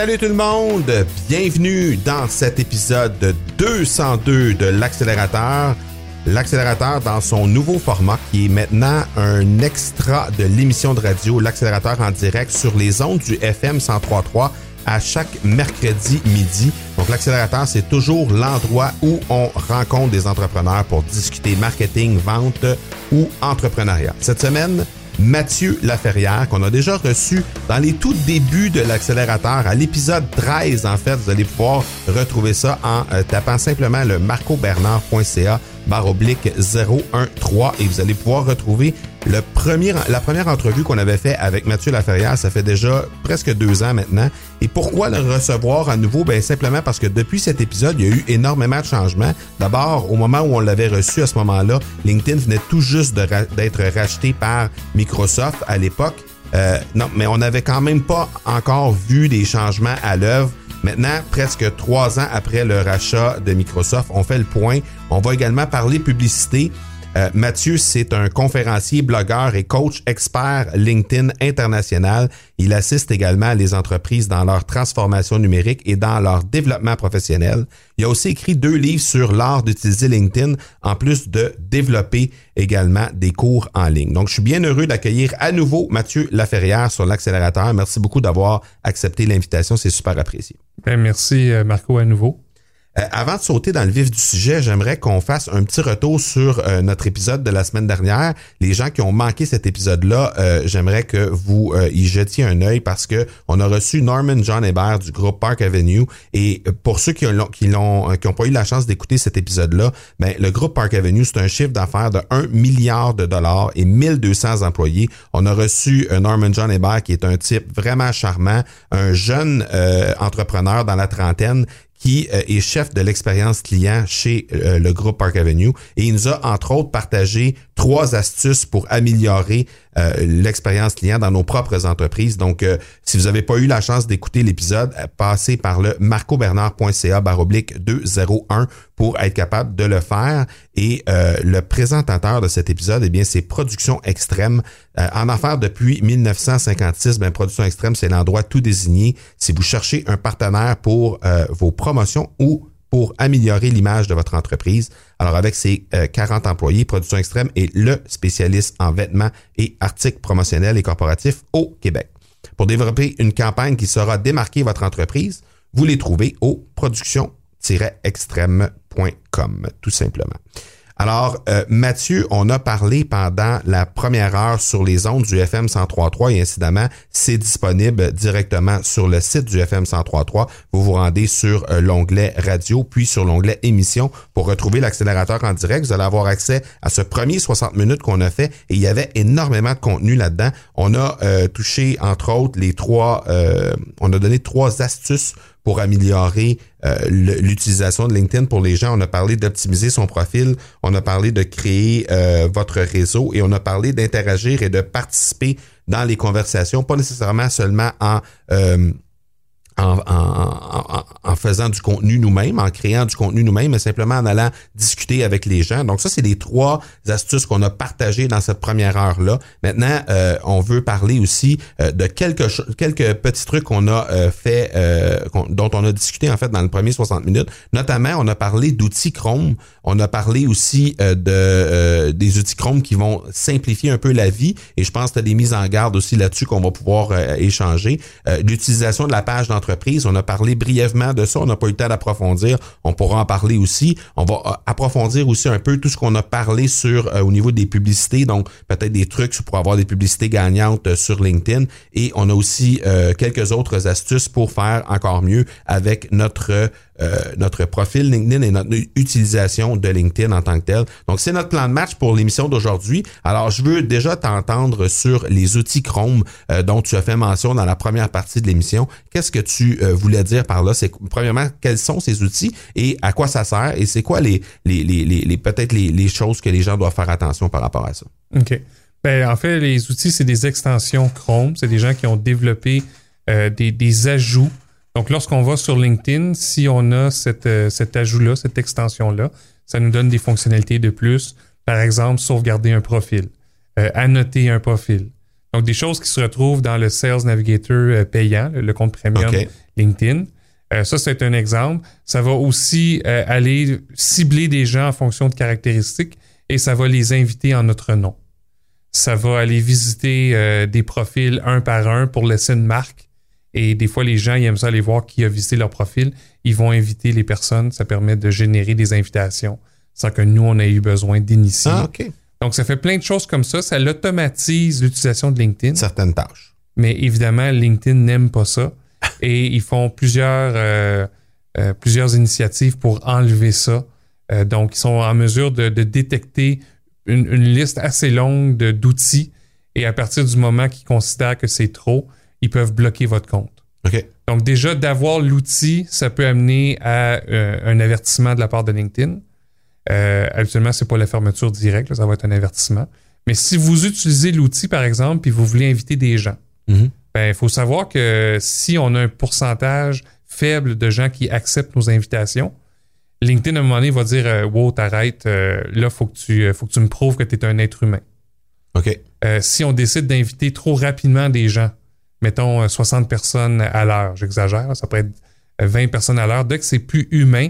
Salut tout le monde, bienvenue dans cet épisode 202 de l'accélérateur. L'accélérateur dans son nouveau format qui est maintenant un extra de l'émission de radio, l'accélérateur en direct sur les ondes du FM 1033 à chaque mercredi midi. Donc l'accélérateur, c'est toujours l'endroit où on rencontre des entrepreneurs pour discuter marketing, vente ou entrepreneuriat. Cette semaine, Mathieu Laferrière, qu'on a déjà reçu dans les tout débuts de l'accélérateur, à l'épisode 13, en fait. Vous allez pouvoir retrouver ça en euh, tapant simplement le marcobernard.ca barre oblique 013 et vous allez pouvoir retrouver la première entrevue qu'on avait fait avec Mathieu Laferrière, ça fait déjà presque deux ans maintenant. Et pourquoi le recevoir à nouveau? Ben simplement parce que depuis cet épisode, il y a eu énormément de changements. D'abord, au moment où on l'avait reçu à ce moment-là, LinkedIn venait tout juste d'être racheté par Microsoft à l'époque. Euh, non, mais on n'avait quand même pas encore vu des changements à l'œuvre. Maintenant, presque trois ans après le rachat de Microsoft, on fait le point. On va également parler publicité. Euh, Mathieu, c'est un conférencier, blogueur et coach expert LinkedIn international. Il assiste également les entreprises dans leur transformation numérique et dans leur développement professionnel. Il a aussi écrit deux livres sur l'art d'utiliser LinkedIn, en plus de développer également des cours en ligne. Donc, je suis bien heureux d'accueillir à nouveau Mathieu Laferrière sur l'accélérateur. Merci beaucoup d'avoir accepté l'invitation. C'est super apprécié. Ben, merci, euh, Marco, à nouveau. Euh, avant de sauter dans le vif du sujet, j'aimerais qu'on fasse un petit retour sur euh, notre épisode de la semaine dernière. Les gens qui ont manqué cet épisode-là, euh, j'aimerais que vous y jetiez un œil parce que on a reçu Norman John Hébert du groupe Park Avenue et pour ceux qui l'ont qui l'ont qui pas eu la chance d'écouter cet épisode-là, ben le groupe Park Avenue, c'est un chiffre d'affaires de 1 milliard de dollars et 1200 employés. On a reçu Norman John Hébert qui est un type vraiment charmant, un jeune entrepreneur dans la trentaine qui euh, est chef de l'expérience client chez euh, le groupe Park Avenue. Et il nous a, entre autres, partagé trois astuces pour améliorer euh, l'expérience client dans nos propres entreprises. Donc, si vous n'avez pas eu la chance d'écouter l'épisode, passez par le marcobernard.ca baroblique 201 pour être capable de le faire. Et le présentateur de cet épisode, eh bien, c'est Production Extrême. en affaires depuis 1956, ben, Production Extrême, c'est l'endroit tout désigné. Si vous cherchez un partenaire pour vos propres promotion ou pour améliorer l'image de votre entreprise. Alors avec ses 40 euh, employés, Production Extrême est le spécialiste en vêtements et articles promotionnels et corporatifs au Québec. Pour développer une campagne qui saura démarquer votre entreprise, vous les trouvez au production-extrême.com, tout simplement. Alors, euh, Mathieu, on a parlé pendant la première heure sur les ondes du FM 103.3 et incidemment, c'est disponible directement sur le site du FM 103.3. Vous vous rendez sur euh, l'onglet radio, puis sur l'onglet émission pour retrouver l'accélérateur en direct. Vous allez avoir accès à ce premier 60 minutes qu'on a fait et il y avait énormément de contenu là-dedans. On a euh, touché, entre autres, les trois, on a donné trois astuces pour améliorer euh, l'utilisation de LinkedIn pour les gens. On a parlé d'optimiser son profil, on a parlé de créer euh, votre réseau et on a parlé d'interagir et de participer dans les conversations, pas nécessairement seulement en euh, en, faisant du contenu nous-mêmes, en créant du contenu nous-mêmes, mais simplement en allant discuter avec les gens. Donc ça, c'est les trois astuces qu'on a partagées dans cette première heure-là. Maintenant, euh, on veut parler aussi euh, de quelques, quelques petits trucs qu'on a euh, fait, dont on a discuté en fait dans le premier 60 minutes. Notamment, on a parlé d'outils Chrome. On a parlé aussi de des outils Chrome qui vont simplifier un peu la vie. Et je pense que tu as des mises en garde aussi là-dessus qu'on va pouvoir échanger. L'utilisation de la page d'entreprise on a parlé brièvement de ça. On n'a pas eu le temps d'approfondir. On pourra en parler aussi. On va euh, approfondir aussi un peu tout ce qu'on a parlé sur euh, au niveau des publicités. Donc, peut-être des trucs pour avoir des publicités gagnantes euh, sur LinkedIn. Et on a aussi quelques autres astuces pour faire encore mieux avec notre euh, notre profil LinkedIn et notre utilisation de LinkedIn en tant que tel. Donc, c'est notre plan de match pour l'émission d'aujourd'hui. Alors, je veux déjà t'entendre sur les outils Chrome euh, dont tu as fait mention dans la première partie de l'émission. Qu'est-ce que tu euh, voulais dire par là? C'est premièrement, quels sont ces outils et à quoi ça sert et c'est quoi les, les, les, les, peut-être les, choses que les gens doivent faire attention par rapport à ça? OK. Ben, en fait, les outils, c'est des extensions Chrome. C'est des gens qui ont développé des, des ajouts donc, lorsqu'on va sur LinkedIn, si on a cette, euh, cet ajout-là, cette extension-là, ça nous donne des fonctionnalités de plus. Par exemple, sauvegarder un profil, euh, annoter un profil. Donc, des choses qui se retrouvent dans le Sales Navigator euh, payant, le, compte premium. LinkedIn. Euh, ça, c'est un exemple. Ça va aussi euh, aller cibler des gens en fonction de caractéristiques et ça va les inviter en notre nom. Ça va aller visiter euh, des profils un par un pour laisser une marque. Et des fois, les gens, ils aiment ça aller voir qui a visité leur profil. Ils vont inviter les personnes. Ça permet de générer des invitations sans que nous, on ait eu besoin d'initier. Ah, OK. Donc, ça fait plein de choses comme ça. Ça automatise l'utilisation de LinkedIn. Certaines tâches. Mais évidemment, LinkedIn n'aime pas ça. Et ils font plusieurs, euh, euh, plusieurs initiatives pour enlever ça. Euh, donc, ils sont en mesure de, de détecter une, une liste assez longue d'outils. Et à partir du moment qu'ils considèrent que c'est trop, ils peuvent bloquer votre compte. Donc, déjà, d'avoir l'outil, ça peut amener à euh, un avertissement de la part de LinkedIn. Euh, habituellement, c'est pas la fermeture directe, là, ça va être un avertissement. Mais si vous utilisez l'outil, par exemple, puis vous voulez inviter des gens, Mhm. ben, il faut savoir que si on a un pourcentage faible de gens qui acceptent nos invitations, LinkedIn, à un moment donné, va dire euh, Wow, t'arrêtes, euh, là, il faut, que tu- faut que tu me prouves que tu es un être humain. OK. Euh, si on décide d'inviter trop rapidement des gens, mettons euh, 60 personnes à l'heure, j'exagère, ça pourrait être euh, 20 personnes à l'heure, dès que c'est plus humain,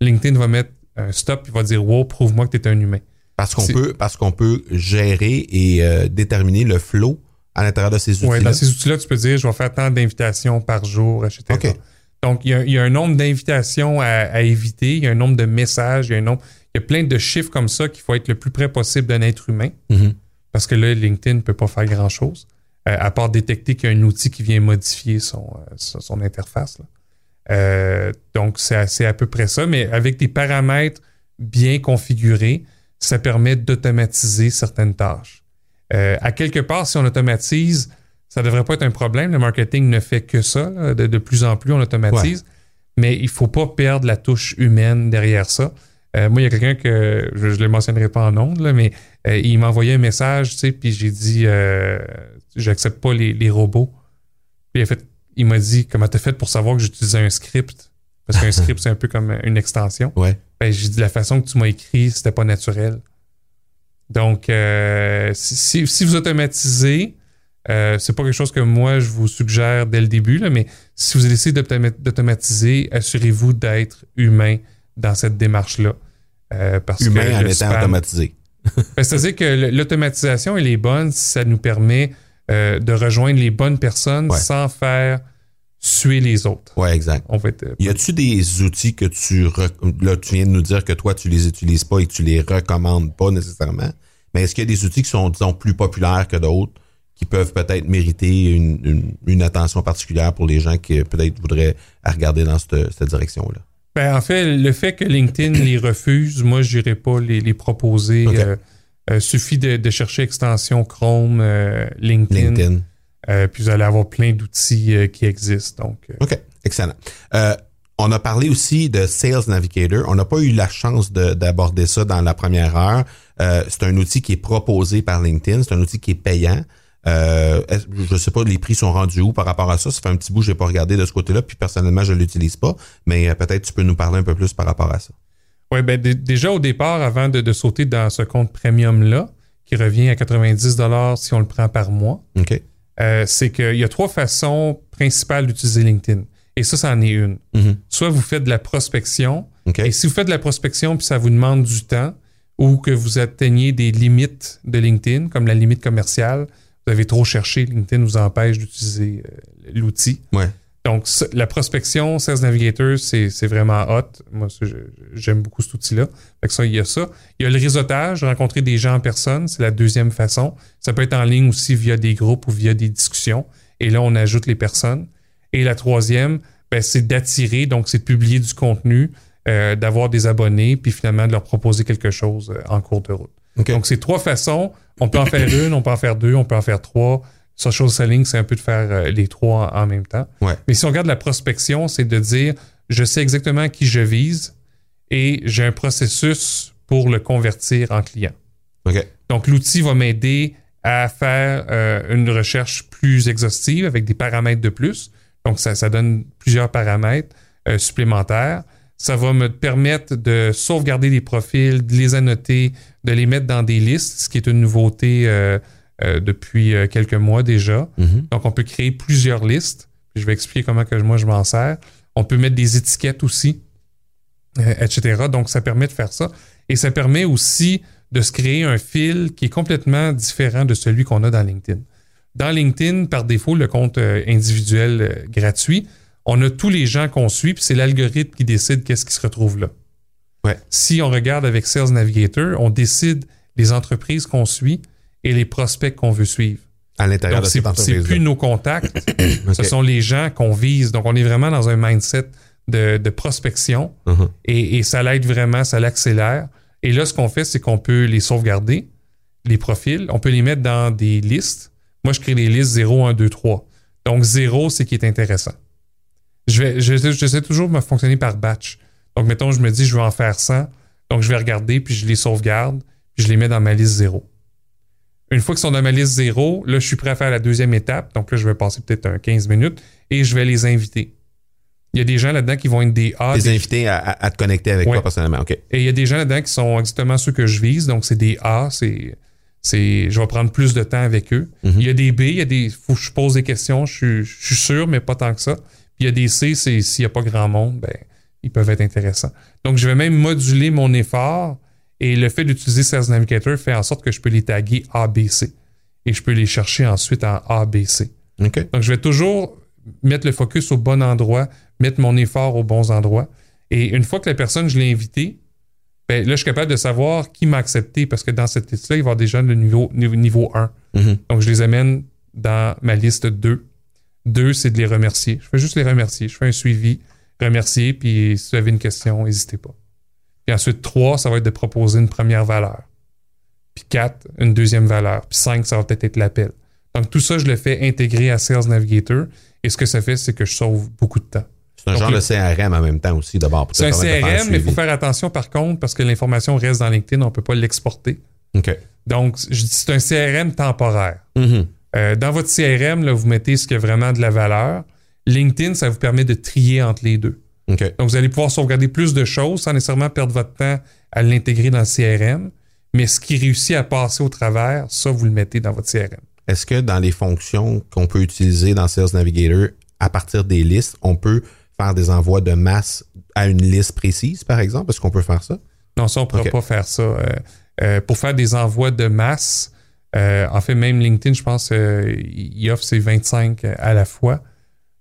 LinkedIn va mettre un stop, il va dire Wow, prouve-moi que tu es un humain. Parce qu'on peut, parce qu'on peut gérer et euh, déterminer le flow à l'intérieur de ces outils-là. Ouais, dans ces outils-là, tu peux dire je vais faire tant d'invitations par jour, etc. Donc, il y, a, il y a un nombre d'invitations à, à éviter, il y a un nombre de messages, il y a un nombre. Il y a plein de chiffres comme ça qu'il faut être le plus près possible d'un être humain. Mhm. Parce que là, LinkedIn ne peut pas faire grand-chose, euh, à part détecter qu'il y a un outil qui vient modifier son, euh, son, interface. là. Euh, donc, c'est à- peu près ça, mais avec des paramètres bien configurés, ça permet d'automatiser certaines tâches. Euh, à quelque part, si on automatise, ça ne devrait pas être un problème. Le marketing ne fait que ça. là. De, de plus en plus, on automatise. Mais il ne faut pas perdre la touche humaine derrière ça. Euh, moi, il y a quelqu'un que je ne le mentionnerai pas en ondes, là, mais euh, il m'a envoyé un message, tu sais, puis j'ai dit euh, j'accepte pas les, les robots. Puis il fait, il m'a dit comment t'as fait pour savoir que j'utilisais un script? Parce qu'un script c'est un peu comme une extension. Ouais. Ben, j'ai dit la façon que tu m'as écrit, c'était pas naturel. Donc, euh, si, si- si vous automatisez, euh, c'est pas quelque chose que moi je vous suggère dès le début, là, mais si vous d'automa- d'automatiser, assurez-vous d'être humain dans cette démarche-là. Euh, parce Humain que en étant spam- automatisé. ben, C'est-à-dire que l'automatisation, elle est bonne si ça nous permet euh, de rejoindre les bonnes personnes Ouais. sans faire suer les autres. Ouais, exact. On euh, Y a-tu des outils que tu là tu viens de nous dire que toi tu les utilises pas et que tu les recommandes pas nécessairement, mais est-ce qu'il y a des outils qui sont disons plus populaires que d'autres qui peuvent peut-être mériter une, une- une attention particulière pour les gens qui peut-être voudraient regarder dans cette, cette direction-là? Ben, en fait, le fait que LinkedIn les refuse, moi, je n'irai pas les, les proposer. Euh, euh, suffit de, de chercher extension Chrome, euh, LinkedIn, LinkedIn. euh, puis vous allez avoir plein d'outils euh, qui existent. Donc, OK, excellent. On a parlé aussi de Sales Navigator. On n'a pas eu la chance de- d'aborder ça dans la première heure. C'est un outil qui est proposé par LinkedIn. C'est un outil qui est payant. Euh, je ne sais pas, les prix sont rendus où par rapport à ça? Ça fait un petit bout que je n'ai pas regardé de ce côté-là. Puis personnellement, je ne l'utilise pas. Mais peut-être tu peux nous parler un peu plus par rapport à ça. Ouais, ben, dé- déjà au départ, avant de, de sauter dans ce compte premium-là, qui revient à 90 si on le prend par mois, OK? euh, c'est qu'il y a trois façons principales d'utiliser LinkedIn. Et ça, c'en est une. Mhm. Soit vous faites de la prospection, et si vous faites de la prospection puis ça vous demande du temps, ou que vous atteignez des limites de LinkedIn, comme la limite commerciale, vous avez trop cherché, LinkedIn vous empêche d'utiliser euh, l'outil. Ouais. Donc, la prospection, Sales Navigator, c'est vraiment hot. Moi, j'aime beaucoup cet outil-là. Fait que ça, il y a ça. Il y a le réseautage, rencontrer des gens en personne, c'est la deuxième façon. Ça peut être en ligne aussi via des groupes ou via des discussions. Et là, on ajoute les personnes. Et la troisième, ben, c'est d'attirer, donc c'est de publier du contenu, euh, d'avoir des abonnés, puis finalement de leur proposer quelque chose euh, en cours de route. Donc, c'est trois façons. On peut en faire une, on peut en faire deux, on peut en faire trois. Social selling, c'est un peu de faire euh, les trois en, même temps. Ouais. Mais si on regarde la prospection, c'est de dire je sais exactement qui je vise et j'ai un processus pour le convertir en client. Donc, l'outil va m'aider à faire euh, une recherche plus exhaustive avec des paramètres de plus. Donc, ça, ça donne plusieurs paramètres euh, supplémentaires. Ça va me permettre de sauvegarder les profils, de les annoter, de les mettre dans des listes, ce qui est une nouveauté euh, euh, depuis euh, quelques mois déjà. Mhm. Donc, on peut créer plusieurs listes. Je vais expliquer comment que moi je m'en sers. On peut mettre des étiquettes aussi, euh, etc. Donc, ça permet de faire ça. Et ça permet aussi de se créer un fil qui est complètement différent de celui qu'on a dans LinkedIn. Dans LinkedIn, par défaut, le compte individuel gratuit, on a tous les gens qu'on suit, puis c'est l'algorithme qui décide qu'est-ce qui se retrouve là. Ouais. Si on regarde avec Sales Navigator, on décide les entreprises qu'on suit et les prospects qu'on veut suivre. À l'intérieur de c'est cette c'est entreprise. plus nos contacts, ce sont les gens qu'on vise. Donc, on est vraiment dans un mindset de, de prospection Mhm. et, et ça l'aide vraiment, ça l'accélère. Et là, ce qu'on fait, c'est qu'on peut les sauvegarder, les profils, on peut les mettre dans des listes. Moi, je crée des listes 0, 1, 2, 3. Donc, 0, c'est qui est intéressant. Je vais, je, j'essaie toujours de me fonctionner par batch. Donc, mettons, je me dis, je veux en faire 100. Donc, je vais regarder, puis je les sauvegarde, puis je les mets dans ma liste 0. Une fois qu'ils sont dans ma liste 0, là, je suis prêt à faire la deuxième étape. Donc là, je vais passer peut-être un 15 minutes et je vais les inviter. Il y a des gens là-dedans qui vont être des A, Les des invités à, te connecter avec Ouais. toi personnellement. OK. et il y a des gens là-dedans qui sont exactement ceux que je vise. Donc, c'est des A, c'est. c'est je vais prendre plus de temps avec eux. Mhm. Il y a des B, il y a des. faut que je pose des questions. Je suis, je suis sûr, mais pas tant que ça. Puis il y a des C, c'est s'il n'y a pas grand monde, ben, ils peuvent être intéressants. Donc, je vais même moduler mon effort et le fait d'utiliser Sales Navigator fait en sorte que je peux les taguer ABC et je peux les chercher ensuite en ABC. Donc, je vais toujours mettre le focus au bon endroit, mettre mon effort aux bons endroits. Et une fois que la personne, je l'ai invitée, ben, là, je suis capable de savoir qui m'a accepté parce que dans cette liste-là, il va y avoir des gens de niveau, niveau, niveau 1. Mhm. Donc, je les amène dans ma liste 2. 2, c'est de les remercier. Je fais juste les remercier. Je fais un suivi, remercier, puis si vous avez une question, n'hésitez pas. Puis ensuite, 3, ça va être de proposer une première valeur. Puis 4, une deuxième valeur. Puis 5, ça va peut-être être l'appel. Donc, tout ça, je le fais intégrer à Sales Navigator. Et ce que ça fait, c'est que je sauve beaucoup de temps. C'est un Donc, genre le- de CRM en même temps aussi, d'abord. C'est un CRM, mais il faut faire attention par contre parce que l'information reste dans LinkedIn, on ne peut pas l'exporter. OK. Donc, c'est un CRM temporaire. Mhm. Euh, dans votre CRM, là, vous mettez ce qui a vraiment de la valeur. LinkedIn, ça vous permet de trier entre les deux. Donc, vous allez pouvoir sauvegarder plus de choses sans nécessairement perdre votre temps à l'intégrer dans le CRM. Mais ce qui réussit à passer au travers, ça, vous le mettez dans votre CRM. Est-ce que dans les fonctions qu'on peut utiliser dans Sales Navigator, à partir des listes, on peut faire des envois de masse à une liste précise, par exemple? Est-ce qu'on peut faire ça? Non, ça, on ne pourra pas faire ça. Euh, euh, pour faire des envois de masse, euh, en fait, même LinkedIn, je pense, il offre ses 25 à la fois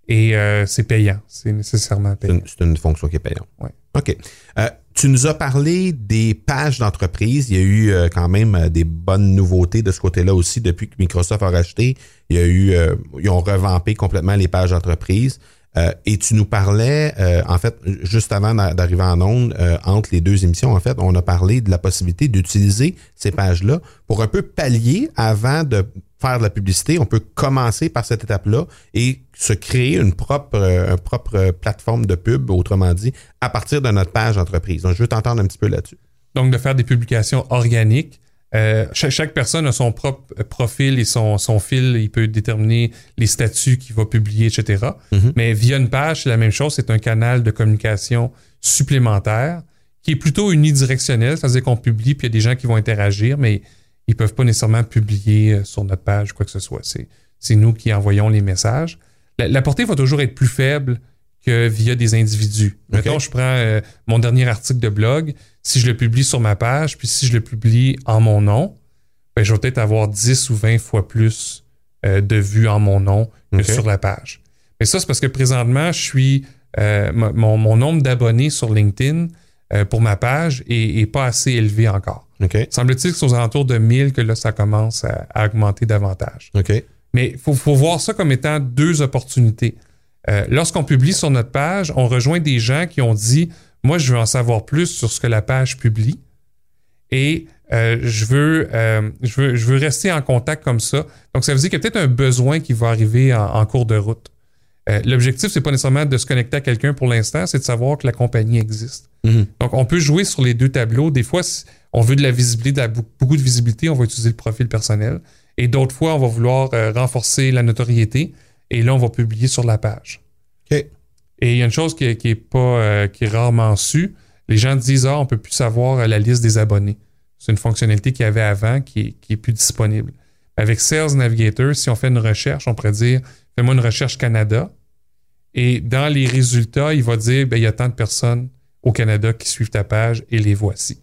et euh, c'est payant. C'est nécessairement payant. c'est une fonction qui est payante. Ouais. OK. Euh, tu nous as parlé des pages d'entreprise. Il y a eu euh, quand même des bonnes nouveautés de ce côté-là aussi depuis que Microsoft a racheté. Il y a eu, ils ont revampé complètement les pages d'entreprise. Euh, et tu nous parlais, euh, en fait, juste avant d'a- d'arriver en onde, euh, entre les deux émissions, en fait, on a parlé de la possibilité d'utiliser ces pages-là pour un peu pallier avant de faire de la publicité. On peut commencer par cette étape-là et se créer une propre, une propre plateforme de pub, autrement dit, à partir de notre page d'entreprise. Donc, je veux t'entendre un petit peu là-dessus. Donc, de faire des publications organiques. Euh, chaque, chaque personne a son propre profil et son, son fil. Il peut déterminer les statuts qu'il va publier, etc. Mhm. Mais via une page, c'est la même chose. C'est un canal de communication supplémentaire qui est plutôt unidirectionnel. C'est-à-dire qu'on publie, puis il y a des gens qui vont interagir, mais ils ne peuvent pas nécessairement publier euh, sur notre page quoi que ce soit. C'est, nous qui envoyons les messages. La, la portée va toujours être plus faible que via des individus. Ok. Mettons, je prends euh, mon dernier article de blog, si je le publie sur ma page, puis si je le publie en mon nom, ben, je vais peut-être avoir 10 ou 20 fois plus euh, de vues en mon nom que sur la page. Mais ça, c'est parce que présentement, je suis euh, mon, nombre d'abonnés sur LinkedIn euh, pour ma page est, est pas assez élevé encore. OK? Semble-t-il que c'est aux alentours de 1000 que là, ça commence à, à augmenter davantage. Mais il faut, faut voir ça comme étant deux opportunités. Lorsqu'on publie sur notre page, on rejoint des gens qui ont dit Moi, je veux en savoir plus sur ce que la page publie et euh, je, veux, euh, je, veux, je veux rester en contact comme ça. Donc, ça veut dire qu'il y a peut-être un besoin qui va arriver en, en cours de route. Euh, L'objectif, c'est pas nécessairement de se connecter à quelqu'un pour l'instant, c'est de savoir que la compagnie existe. Mhm. Donc, on peut jouer sur les deux tableaux. Des fois, si on veut de la visibilité, de la- beaucoup de visibilité, on va utiliser le profil personnel. Et d'autres fois, on va vouloir euh, renforcer la notoriété. Et là, on va publier sur la page. OK. Et il y a une chose qui, est- qui est pas, euh, qui est rarement su. Les gens disent ah, on peut plus savoir euh, la liste des abonnés. C'est une fonctionnalité qu'il y avait avant qui est, qui est plus disponible. Avec Sales Navigator, si on fait une recherche, on pourrait dire fais-moi une recherche Canada. Et dans les résultats, il va dire ben, il y a tant de personnes au Canada qui suivent ta page et les voici.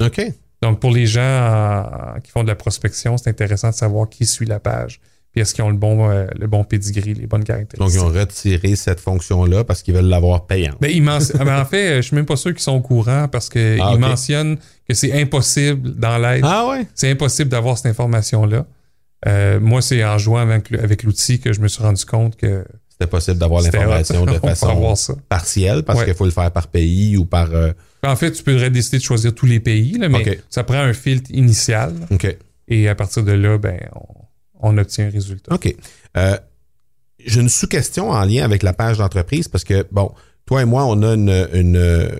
OK. Donc, pour les gens euh, qui font de la prospection, c'est intéressant de savoir qui suit la page. Puis est-ce qu'ils ont le bon, euh, le bon pedigree, les bonnes caractéristiques? Donc, ils ont retiré cette fonction-là parce qu'ils veulent l'avoir payante. Ben, ils ah, ben, en fait, je suis même pas sûr qu'ils sont au courant parce qu'ils Ah, mentionnent que c'est impossible dans l'aide. Ah ouais? C'est impossible d'avoir cette information-là. Euh, moi, c'est en jouant avec, avec l'outil que je me suis rendu compte que C'était possible d'avoir l'information de façon partielle parce Ouais. qu'il faut le faire par pays ou par. euh, En fait, tu pourrais décider de choisir tous les pays, là, mais ça prend un filtre initial. Et à partir de là, ben, on, on obtient un résultat. OK. Euh, J'ai une sous-question en lien avec la page d'entreprise parce que, bon, toi et moi, on a une,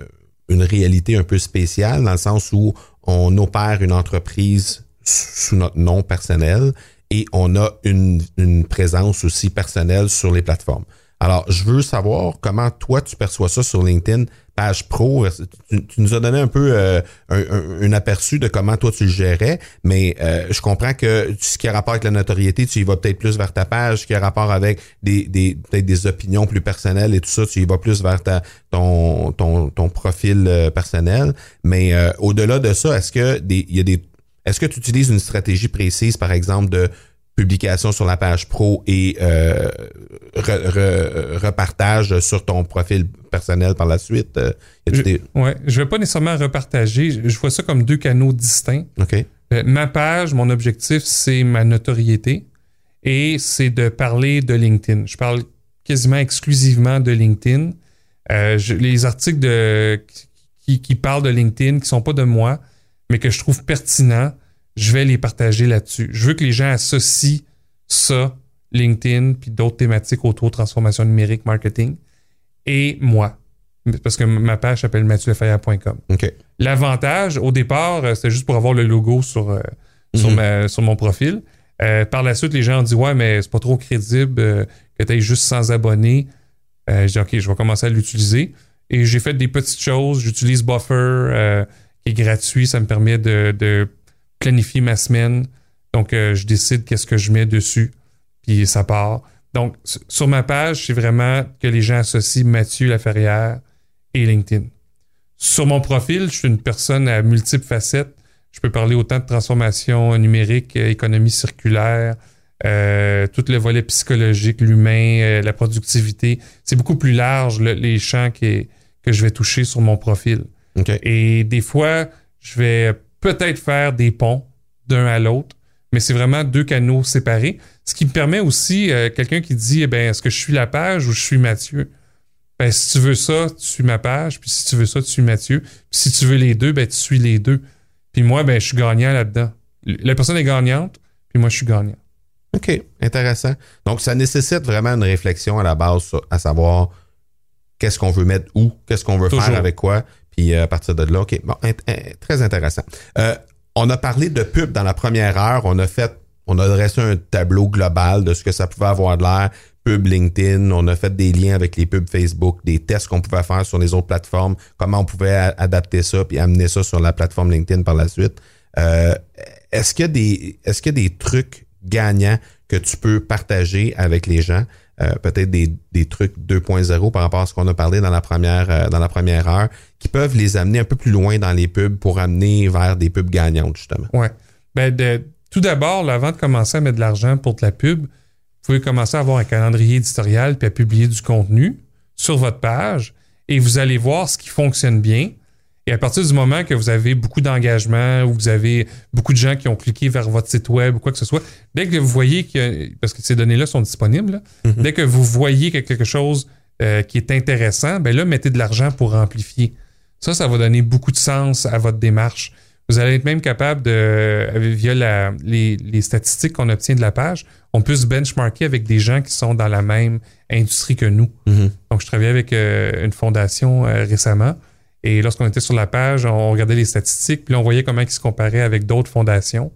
réalité un peu spéciale dans le sens où on opère une entreprise sous notre nom personnel et on a une, une présence aussi personnelle sur les plateformes. Alors, je veux savoir comment toi, tu perçois ça sur LinkedIn, page pro. Tu, tu nous as donné un peu euh, un, aperçu de comment toi, tu le gérais, mais euh, je comprends que ce qui a rapport avec la notoriété, tu y vas peut-être plus vers ta page, ce qui a rapport avec des, des peut-être des opinions plus personnelles et tout ça, tu y vas plus vers ta, ton, ton, ton profil euh, personnel. Mais euh, au-delà de ça, est-ce que des, il y a des est-ce que tu utilises une stratégie précise, par exemple, de publication sur la page pro et euh, re- re- repartage sur ton profil personnel par la suite? Euh, Je, des- ouais, je vais pas nécessairement repartager. Je je vois ça comme deux canaux distincts. OK. Euh, ma page, mon objectif, c'est ma notoriété et c'est de parler de LinkedIn. Je parle quasiment exclusivement de LinkedIn. Euh, je- les articles de, qui, qui parlent de LinkedIn, qui sont pas de moi, mais que je trouve pertinents, je vais les partager là-dessus. Je veux que les gens associent ça, LinkedIn, puis d'autres thématiques autour de transformation numérique, marketing, et moi. Parce que ma page s'appelle mathieulefaillard.com. L'avantage, au départ, euh, c'était juste pour avoir le logo sur, euh, sur, Mhm. ma- sur mon profil. Euh, par la suite, les gens ont dit Ouais, mais c'est pas trop crédible euh, que tu aies juste 100 abonnés. J'ai dit OK, je vais commencer à l'utiliser. Et j'ai fait des petites choses. J'utilise Buffer, qui est gratuit. Ça me permet de, de planifier ma semaine. Donc, euh, je décide qu'est-ce que je mets dessus. Puis ça part. Donc, sur ma page, c'est vraiment que les gens associent Mathieu Laferrière et LinkedIn. Sur mon profil, je suis une personne à multiples facettes. Je peux parler autant de transformation numérique, euh, économie circulaire, euh, tout le volet psychologique, l'humain, euh, la productivité. C'est beaucoup plus large le- les champs qui- que je vais toucher sur mon profil. Et des fois, je vais peut-être faire des ponts d'un à l'autre, mais c'est vraiment deux canaux séparés. Ce qui me permet aussi, euh, quelqu'un qui dit, eh ben, est-ce que je suis la page ou je suis Mathieu? Ben, si tu veux ça, tu suis ma page, puis si tu veux ça, tu suis Mathieu. Puis si tu veux les deux, ben, tu suis les deux. Puis moi, ben, je suis gagnant là-dedans. La personne est gagnante, puis moi, je suis gagnant. OK. Intéressant. Donc, ça nécessite vraiment une réflexion à la base, à savoir qu'est-ce qu'on veut mettre où, qu'est-ce qu'on veut Toujours. faire avec quoi, puis euh, à partir de là, OK. Très intéressant. Euh, on a parlé de pub dans la première heure. On a fait, on a dressé un tableau global de ce que ça pouvait avoir de l'air. Pub LinkedIn, on a fait des liens avec les pubs Facebook, des tests qu'on pouvait faire sur les autres plateformes, comment on pouvait adapter ça puis amener ça sur la plateforme LinkedIn par la suite. Euh, est-ce qu'il est-ce qu'il y a des trucs gagnants que tu peux partager avec les gens? Euh, peut-être des, des trucs 2.0 par rapport à ce qu'on a parlé dans la première euh, dans la première heure, qui peuvent les amener un peu plus loin dans les pubs pour amener vers des pubs gagnantes, justement. Ouais. Ben, tout d'abord, avant de commencer à mettre de l'argent pour de la pub, vous pouvez commencer à avoir un calendrier éditorial puis à publier du contenu sur votre page et vous allez voir ce qui fonctionne bien. Et à partir du moment que vous avez beaucoup d'engagement ou vous avez beaucoup de gens qui ont cliqué vers votre site web ou quoi que ce soit, dès que vous voyez que, parce que ces données-là sont disponibles, là, dès que vous voyez que quelque chose euh, qui est intéressant, ben là, mettez de l'argent pour amplifier. Ça, ça va donner beaucoup de sens à votre démarche. Vous allez être même capable de, euh, via la- les, les statistiques qu'on obtient de la page, on peut se benchmarker avec des gens qui sont dans la même industrie que nous. Mhm. Donc, je travaillais avec euh, une fondation euh, récemment et lorsqu'on était sur la page, on regardait les statistiques, puis là, on voyait comment ils se comparaient avec d'autres fondations.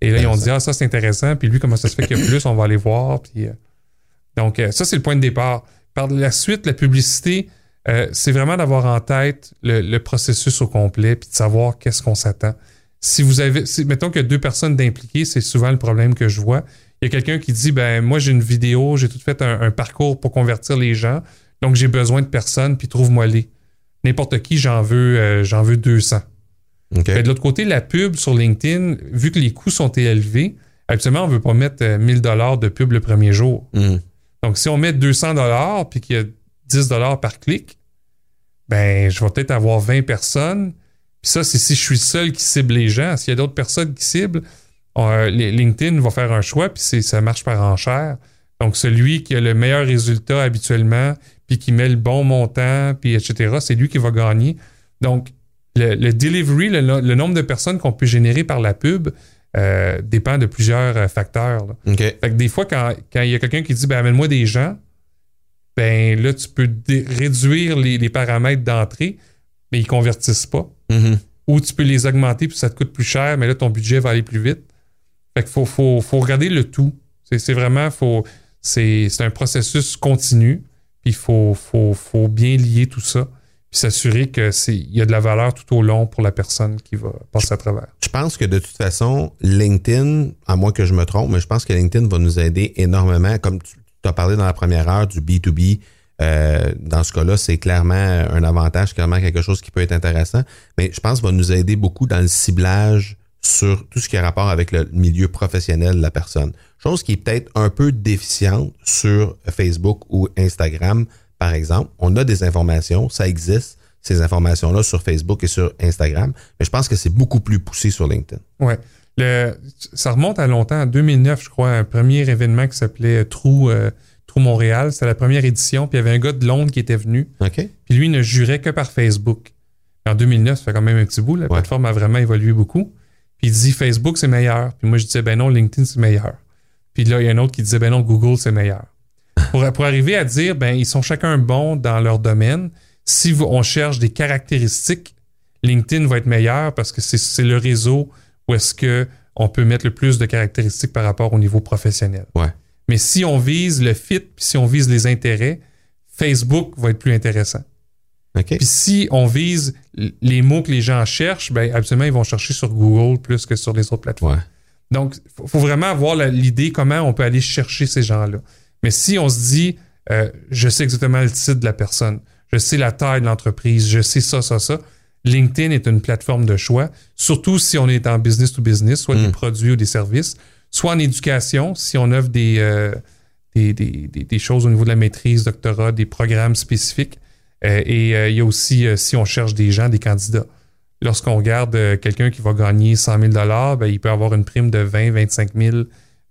Et là, ils ont dit, ah, ça, c'est intéressant, puis lui, comment ça se fait qu'il y a plus, on va aller voir. Puis, euh, donc, euh, ça, c'est le point de départ. Par la suite, la publicité, euh, c'est vraiment d'avoir en tête le, le processus au complet, puis de savoir qu'est-ce qu'on s'attend. si vous avez, si- mettons qu'il y a deux personnes d'impliquées, c'est souvent le problème que je vois. Il y a quelqu'un qui dit, ben moi j'ai une vidéo, j'ai tout fait un, un parcours pour convertir les gens, donc j'ai besoin de personnes, puis trouve-moi les. N'importe qui, j'en veux, euh, j'en veux 200. OK. Mais de l'autre côté, la pub sur LinkedIn, vu que les coûts sont élevés, habituellement, on ne veut pas mettre euh, 1000 dollars de pub le premier jour. Mhm. Donc, si on met 200 dollars puis qu'il y a 10 dollars par clic, ben, je vais peut-être avoir 20 personnes. Puis ça, c'est si je suis le seul qui cible les gens. S'il y a d'autres personnes qui ciblent, euh, les- LinkedIn va faire un choix puis ça marche par enchère. Donc, celui qui a le meilleur résultat habituellement puis qui met le bon montant puis etc., c'est lui qui va gagner. Donc, le, le delivery, le, le nombre de personnes qu'on peut générer par la pub euh, dépend de plusieurs euh, facteurs. là. OK. Fait que des fois, quand, quand il y a quelqu'un qui dit ben, amène-moi des gens, ben là, tu peux réduire les, les paramètres d'entrée, mais ils convertissent pas. Mhm. Ou tu peux les augmenter puis ça te coûte plus cher, mais là, ton budget va aller plus vite. Fait qu'il faut, faut, faut regarder le tout. C'est vraiment, faut, c'est un processus continu, puis il faut, faut, faut bien lier tout ça, puis s'assurer qu'il y a de la valeur tout au long pour la personne qui va passer à travers. Je pense que de toute façon, LinkedIn, à moins que je me trompe, mais je pense que LinkedIn va nous aider énormément. Comme tu as parlé dans la première heure du B2B, euh, dans ce cas-là, c'est clairement un avantage, clairement quelque chose qui peut être intéressant. Mais je pense qu'il va nous aider beaucoup dans le ciblage sur tout ce qui a rapport avec le milieu professionnel de la personne. Chose qui est peut-être un peu déficiente sur Facebook ou Instagram, par exemple. On a des informations, ça existe, ces informations-là sur Facebook et sur Instagram, mais je pense que c'est beaucoup plus poussé sur LinkedIn. Ouais. Le, ça remonte à longtemps, en 2009, je crois, un premier événement qui s'appelait Trou, euh, Trou Montréal. C'était la première édition, puis il y avait un gars de Londres qui était venu, OK? puis lui ne jurait que par Facebook. En 2009, ça fait quand même un petit bout, la Ouais. plateforme a vraiment évolué beaucoup. Puis il dit Facebook, c'est meilleur. Puis moi, je disais, ben non, LinkedIn, c'est meilleur. Puis là, il y a un autre qui disait, ben non, Google, c'est meilleur. Pour, pour arriver à dire, ben, ils sont chacun bons dans leur domaine. Si vous- on cherche des caractéristiques, LinkedIn va être meilleur parce que c'est- c'est le réseau où est-ce que on peut mettre le plus de caractéristiques par rapport au niveau professionnel. Ouais. Mais si on vise le fit, puis si on vise les intérêts, Facebook va être plus intéressant. Puis si on vise les mots que les gens cherchent, ben absolument ils vont chercher sur Google plus que sur les autres plateformes. Ouais. Donc, il faut vraiment avoir l'idée comment on peut aller chercher ces gens-là. Mais si on se dit, euh, je sais exactement le titre de la personne, je sais la taille de l'entreprise, je sais ça, ça, ça, LinkedIn est une plateforme de choix, surtout si on est en business to business, soit des produits ou des services, soit en éducation, si on offre des, euh, des, des- des- des choses au niveau de la maîtrise, doctorat, des programmes spécifiques. Euh, et euh, il y a aussi, euh, si on cherche des gens, des candidats. Lorsqu'on regarde quelqu'un qui va gagner 100 000 ben, il peut avoir une prime de 20 25 000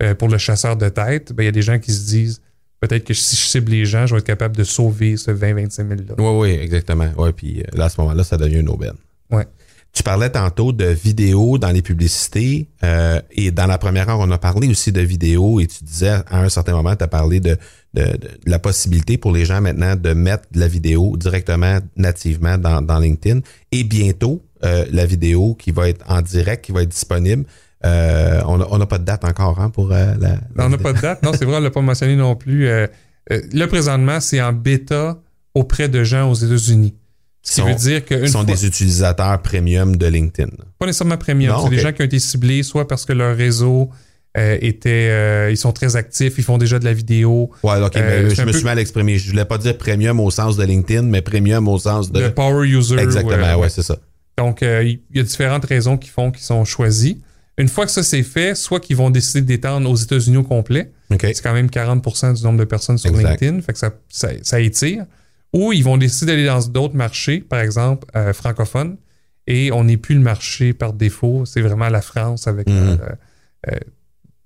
euh, pour le chasseur de tête. Ben, il y a des gens qui se disent peut-être que si je cible les gens, je vais être capable de sauver ce 20 25 000-là. Oui, oui, exactement. Ouais, puis là, à ce moment-là, ça devient une aubaine. Ouais. Tu parlais tantôt de vidéos dans les publicités euh, et dans la première heure, on a parlé aussi de vidéos et tu disais à un certain moment, tu as parlé de, de, de- la possibilité pour les gens maintenant de mettre de la vidéo directement, nativement dans, dans LinkedIn et bientôt euh, la vidéo qui va être en direct, qui va être disponible. Euh, on n'a on pas de date encore hein, pour euh, la, la On n'a pas de date. Non, c'est vrai, on ne l'a pas mentionné non plus. Euh, euh, là, présentement, c'est en bêta auprès de gens aux États-Unis. Ce qui Sont- veut dire Ils sont fois, des utilisateurs premium de LinkedIn. pas nécessairement premium, c'est des ok. gens qui ont été ciblés soit parce que leur réseau euh, était, euh, ils sont très actifs, ils font déjà de la vidéo, Ouais, ok, Euh, mais c'est je me peu- suis mal exprimé. Je voulais pas dire premium au sens de LinkedIn, mais premium au sens de. de power user. Exactement, euh, ouais, c'est ça. Donc, euh, il y a différentes raisons qui font qu'ils sont choisis. Une fois que ça c'est fait, soit qu'ils vont décider d'étendre aux États-Unis au complet, c'est quand même 40% du nombre de personnes sur Exact. LinkedIn, fait que ça, ça, ça étire. Ou ils vont décider d'aller dans d'autres marchés, par exemple euh, francophones, et on n'est plus le marché par défaut, c'est vraiment la France avec Mhm. euh, euh,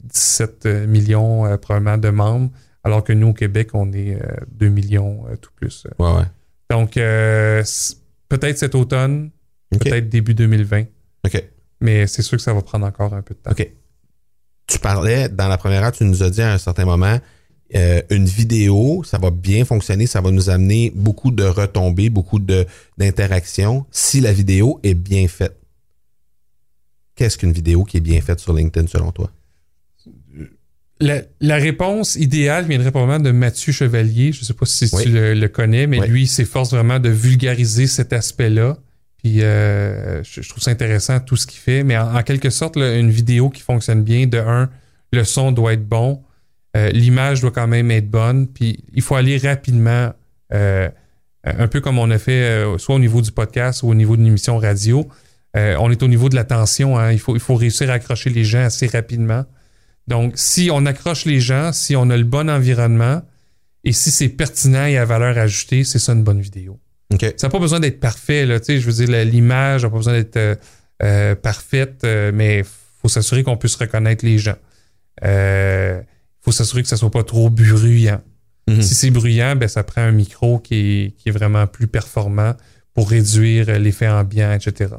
17 millions probablement de membres, alors que nous au Québec, on est euh, 2 millions tout plus. Ouais, ouais. Donc, peut-être cet automne, peut-être début 2020, OK. mais c'est sûr que ça va prendre encore un peu de temps. OK. Tu parlais, dans la première heure, tu nous as dit à un certain moment, euh, une vidéo, ça va bien fonctionner, ça va nous amener beaucoup de retombées, beaucoup d'interactions si la vidéo est bien faite. Qu'est-ce qu'une vidéo qui est bien faite sur LinkedIn selon toi? La, la réponse idéale viendrait probablement de Mathieu Chevalier. Je ne sais pas si Oui. tu le, le connais, mais Oui. lui, il s'efforce vraiment de vulgariser cet aspect-là. Puis euh, je, je trouve ça intéressant tout ce qu'il fait. Mais en, en quelque sorte, là, une vidéo qui fonctionne bien, de un, le son doit être bon, euh, l'image doit quand même être bonne, puis il faut aller rapidement, euh, un peu comme on a fait euh, soit au niveau du podcast ou au niveau d'une émission radio. Euh, on est au niveau de l'attention. Hein, il, faut, il faut réussir à accrocher les gens assez rapidement. Donc, si on accroche les gens, si on a le bon environnement et si c'est pertinent et à valeur ajoutée, c'est ça une bonne vidéo. OK. Ça n'a pas besoin d'être parfait. Là, tu sais, je veux dire, l'image n'a pas besoin d'être euh, euh, parfaite, euh, mais il faut s'assurer qu'on puisse reconnaître les gens. Il faut s'assurer que ça soit pas trop bruyant. Mhm. Si c'est bruyant, ben, ça prend un micro qui est, qui est vraiment plus performant pour réduire euh, l'effet ambiant, etc.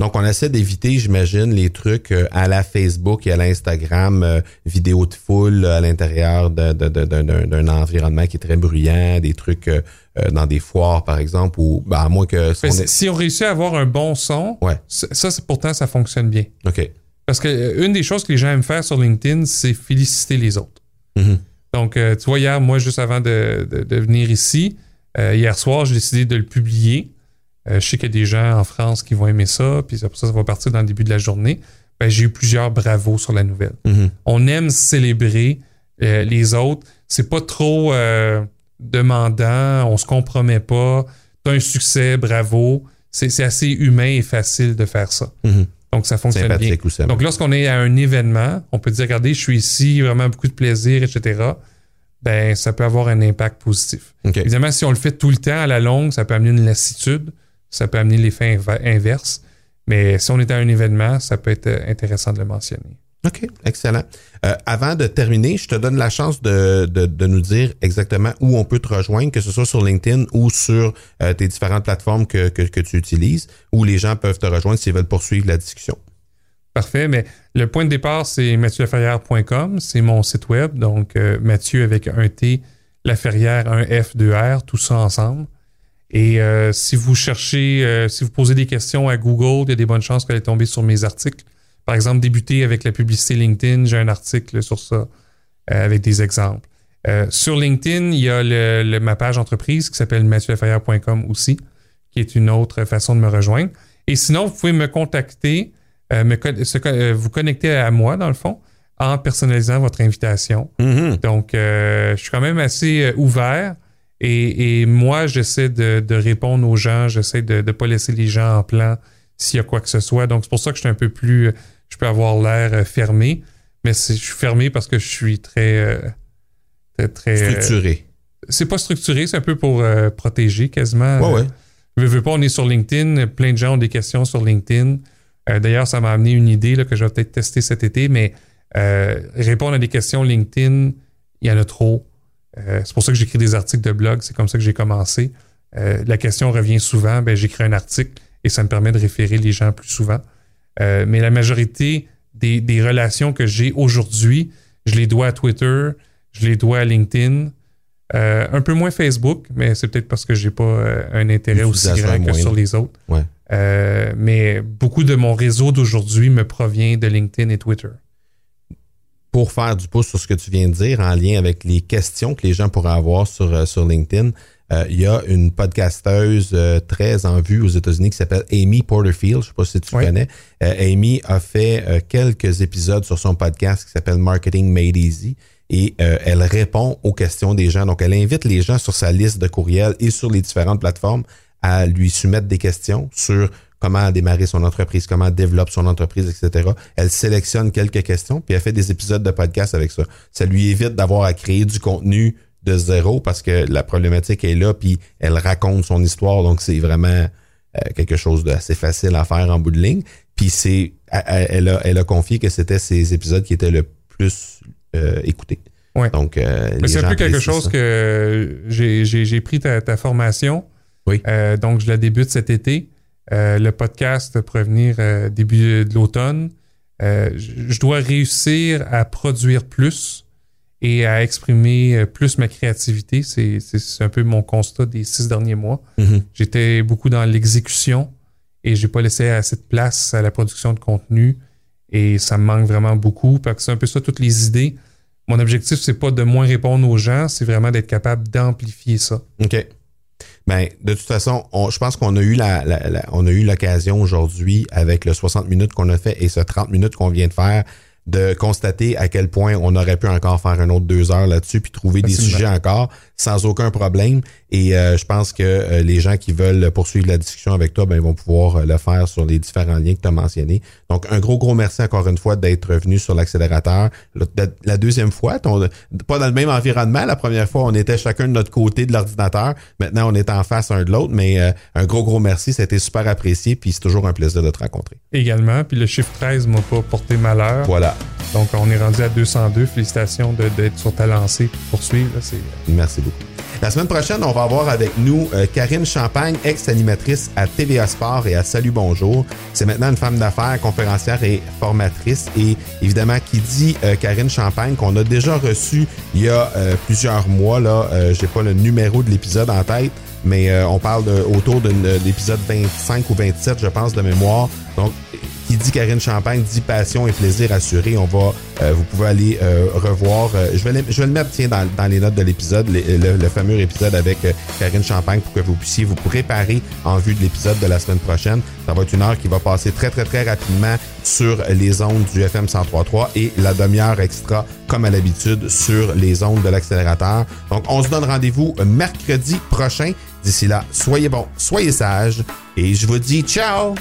Donc, on essaie d'éviter, j'imagine, les trucs euh, à la Facebook et à l'Instagram, euh, vidéo de foule euh, à l'intérieur d'un environnement qui est très bruyant, des trucs euh, dans des foires, par exemple, ou ben, à moins que... si Ben, on si- est- Si on réussit à avoir un bon son, Ouais, ça, pourtant, ça fonctionne bien. OK. Parce que euh, une des choses que les gens aiment faire sur LinkedIn, c'est féliciter les autres. Mhm. Donc, euh, tu vois, hier, moi, juste avant de, de- de venir ici, euh, hier soir, j'ai décidé de le publier. Euh, je sais qu'il y a des gens en France qui vont aimer ça, puis c'est pour ça que ça va partir dans le début de la journée. Ben, j'ai eu plusieurs bravos sur la nouvelle. Mhm. On aime célébrer les autres. C'est pas trop demandant, on se compromet pas. T'as un succès, bravo. C'est c'est assez humain et facile de faire ça. Mhm. Donc, ça fonctionne bien. Donc, lorsqu'on est à un événement, on peut dire, regardez, je suis ici, vraiment beaucoup de plaisir, etc. Ben, ça peut avoir un impact positif. Évidemment, si on le fait tout le temps à la longue, ça peut amener une lassitude, ça peut amener l'effet inv- inverse. Mais si on est à un événement, ça peut être intéressant de le mentionner. OK, excellent. Euh, avant de terminer, je te donne la chance de, de, de nous dire exactement où on peut te rejoindre, que ce soit sur LinkedIn ou sur euh, tes différentes plateformes que, que, tu utilises, où les gens peuvent te rejoindre s'ils veulent poursuivre la discussion. Parfait, mais le point de départ, c'est mathieulaferrière.com, c'est mon site web, donc euh, Mathieu avec un T, Laferrière, un F, deux R, tout ça ensemble. Et si vous cherchez, si vous posez des questions à Google, il y a des bonnes chances qu'elle est tombée sur mes articles. Par exemple, débuter avec la publicité LinkedIn, j'ai un article sur ça euh, avec des exemples. Euh, sur LinkedIn, il y a le, le- ma page entreprise qui s'appelle mathieulaferrière.com aussi, qui est une autre façon de me rejoindre. Et sinon, vous pouvez me contacter, euh, me se vous connecter à moi, dans le fond, en personnalisant votre invitation. Mhm. Donc, je suis quand même assez ouvert. Et, et moi, j'essaie de, de répondre aux gens. J'essaie de ne pas laisser les gens en plan s'il y a quoi que ce soit. Donc, c'est pour ça que je suis un peu plus... euh, Je peux avoir l'air euh, fermé. Mais je suis fermé parce que je suis très... euh, très, très, euh, Structuré. c'est pas structuré, c'est un peu pour euh, protéger quasiment. Ouais, ouais. Veux, veux pas, on est sur LinkedIn. Plein de gens ont des questions sur LinkedIn. D'ailleurs, ça m'a amené une idée là, que je vais peut-être tester cet été, mais répondre à des questions LinkedIn, il y en a trop. C'est pour ça que j'écris des articles de blog. C'est comme ça que j'ai commencé. La question revient souvent. Ben, j'écris un article et ça me permet de référer les gens plus souvent. Euh, mais la majorité des, des relations que j'ai aujourd'hui, je les dois à Twitter, je les dois à LinkedIn. Euh, un peu moins Facebook, mais c'est peut-être parce que j'ai pas euh, un intérêt aussi grand que sur les autres. Ouais. Euh, mais beaucoup de mon réseau d'aujourd'hui me provient de LinkedIn et Twitter. Pour faire du pouce sur ce que tu viens de dire en lien avec les questions que les gens pourraient avoir sur, sur LinkedIn, il y a une podcasteuse euh, très en vue aux États-Unis qui s'appelle Amy Porterfield. Je sais pas si tu Oui. connais. Euh, Amy a fait euh, quelques épisodes sur son podcast qui s'appelle Marketing Made Easy et euh, elle répond aux questions des gens. Donc, elle invite les gens sur sa liste de courriels et sur les différentes plateformes à lui soumettre des questions sur comment démarrer son entreprise, comment développe son entreprise, etc. Elle sélectionne quelques questions, puis elle fait des épisodes de podcast avec ça. Ça lui évite d'avoir à créer du contenu de zéro parce que la problématique est là, puis elle raconte son histoire, donc c'est vraiment euh, quelque chose d'assez facile à faire en bout de ligne. Puis c'est, elle- a, elle a confié que c'était ces épisodes qui étaient le plus euh, écoutés. Ouais. Donc, euh, Mais c'est un peu quelque chose ça. que j'ai- pris ta, ta formation. Oui. Donc, je la débute cet été. Le podcast pourrait venir début de l'automne. Je dois réussir à produire plus et à exprimer euh, plus ma créativité. C'est un peu mon constat des six derniers mois. Mhm. J'étais beaucoup dans l'exécution et j'ai pas laissé assez de place à la production de contenu et ça me manque vraiment beaucoup parce que c'est un peu ça toutes les idées. Mon objectif c'est pas de moins répondre aux gens, c'est vraiment d'être capable d'amplifier ça. OK. Ben, de toute façon, on, je pense qu'on a eu la, la- on a eu l'occasion aujourd'hui avec le 60 minutes qu'on a fait et ce 30 minutes qu'on vient de faire de constater à quel point on aurait pu encore faire un autre deux heures là-dessus puis trouver des sujets encore sans aucun problème. Et euh, je pense que euh, les gens qui veulent poursuivre la discussion avec toi, ben, ils vont pouvoir euh, le faire sur les différents liens que tu as mentionnés. Donc, un gros, gros merci encore une fois d'être venu sur l'accélérateur. La, la- la deuxième fois, ton- pas dans le même environnement. La première fois, on était chacun de notre côté de l'ordinateur. Maintenant, on est en face un de l'autre. Mais euh, un gros, gros merci. C'était super apprécié. Puis c'est toujours un plaisir de te rencontrer. Également, puis le chiffre 13 m'a pas porté malheur. Voilà. Donc, on est rendu à 202. Félicitations d'être sur ta lancée pour poursuivre. C'est Merci beaucoup. La semaine prochaine, on va avoir avec nous euh, Karine Champagne, ex-animatrice à TVA Sport et à Salut Bonjour. C'est maintenant une femme d'affaires, conférencière et formatrice. Et évidemment, qui dit euh, Karine Champagne, qu'on a déjà reçu il y a euh, plusieurs mois. Là, j'ai pas le numéro de l'épisode en tête, mais on parle autour de l'épisode 25 ou 27, je pense, de mémoire. Donc, qui dit Karine Champagne dit passion et plaisir assuré. On va, vous pouvez aller euh, revoir. euh, je, vais je vais le mettre tiens, dans, dans les notes de l'épisode, le, le fameux épisode avec euh, Karine Champagne pour que vous puissiez vous préparer en vue de l'épisode de la semaine prochaine. Ça va être une heure qui va passer très très très rapidement sur les ondes du FM 103.3 et la demi-heure extra comme à l'habitude sur les ondes de l'accélérateur. Donc on se donne rendez-vous mercredi prochain. D'ici là, soyez bons, soyez sages et je vous dis ciao!